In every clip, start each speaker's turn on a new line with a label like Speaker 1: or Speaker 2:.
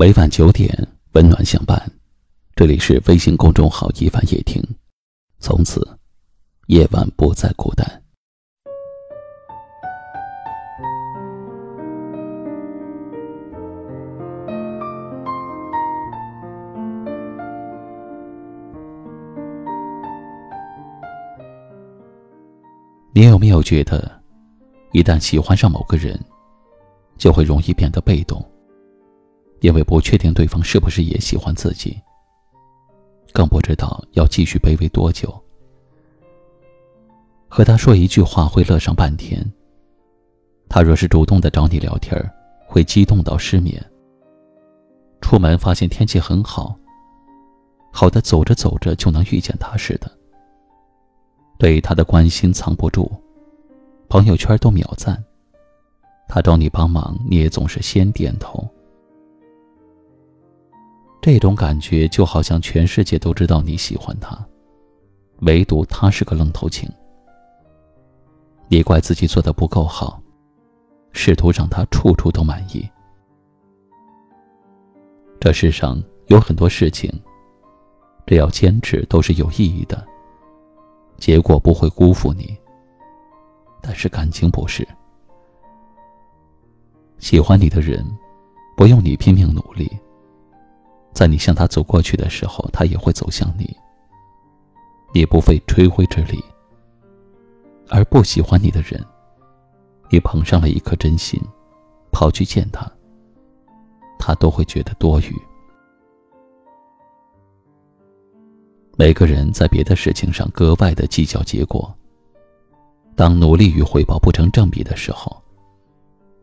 Speaker 1: 每晚九点，温暖相伴。这里是微信公众号“一晚夜听”，从此夜晚不再孤单。你有没有觉得，一旦喜欢上某个人，就会容易变得被动？因为不确定对方是不是也喜欢自己，更不知道要继续卑微多久。和他说一句话会乐上半天，他若是主动的找你聊天会激动到失眠。出门发现天气很好，好的走着走着就能遇见他似的。对他的关心藏不住，朋友圈都秒赞。他找你帮忙，你也总是先点头。这种感觉就好像全世界都知道你喜欢他，唯独他是个愣头青。你怪自己做的不够好，试图让他处处都满意。这世上有很多事情，只要坚持都是有意义的，结果不会辜负你。但是感情不是，喜欢你的人，不用你拼命努力。在你向他走过去的时候，他也会走向你。你不费吹灰之力，而不喜欢你的人，你捧上了一颗真心，跑去见他，他都会觉得多余。每个人在别的事情上格外的计较结果，当努力与回报不成正比的时候，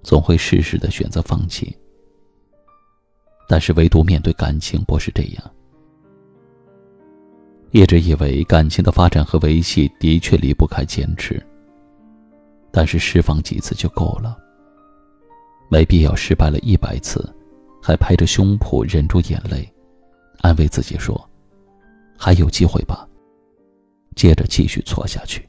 Speaker 1: 总会适时的选择放弃。但是，唯独面对感情不是这样。一直以为感情的发展和维系的确离不开坚持，但是释放几次就够了，没必要失败了一百次，还拍着胸脯忍住眼泪，安慰自己说：“还有机会吧。”接着继续错下去。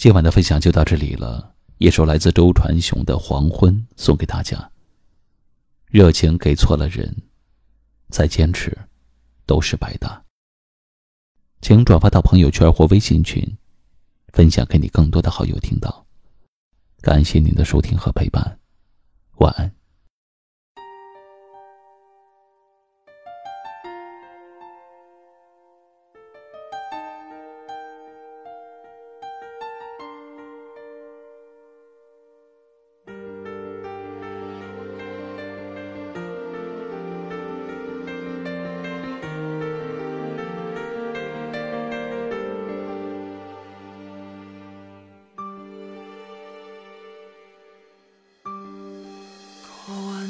Speaker 1: 今晚的分享就到这里了。一首来自周传雄的《黄昏》送给大家。热情给错了人，再坚持，都是白搭。请转发到朋友圈或微信群，分享给你更多的好友听到。感谢您的收听和陪伴，晚安。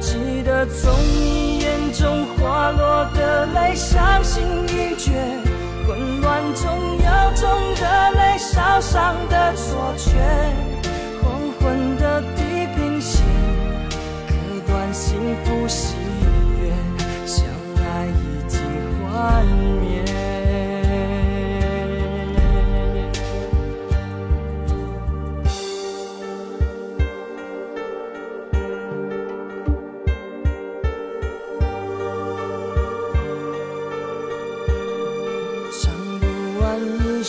Speaker 2: 记得从你眼中滑落的泪，伤心欲绝，混乱中有种热泪烧伤的错觉。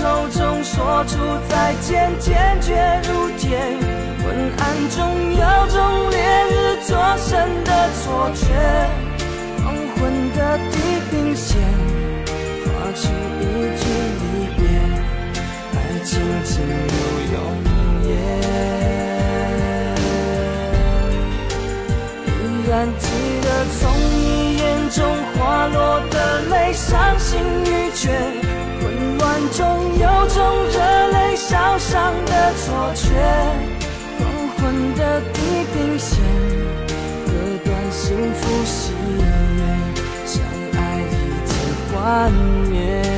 Speaker 2: 口中说出再见，坚决如铁。昏暗中有种烈日灼身的错觉，黄昏的地平线，划出一句错觉。黄昏的地平线，割断幸福喜悦，相爱已经幻灭。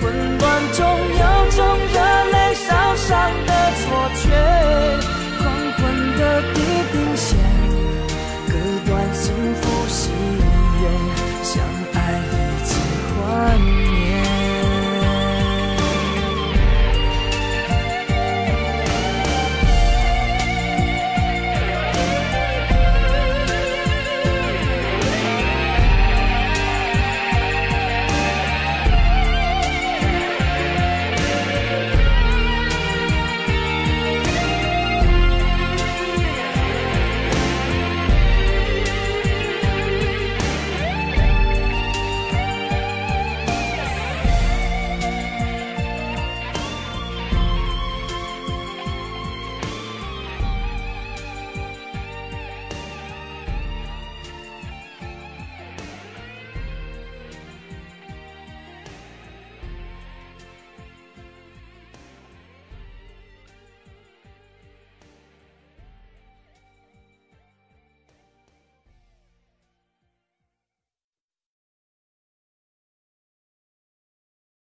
Speaker 2: 混乱中有种热泪烧伤的错觉黄昏的地平线。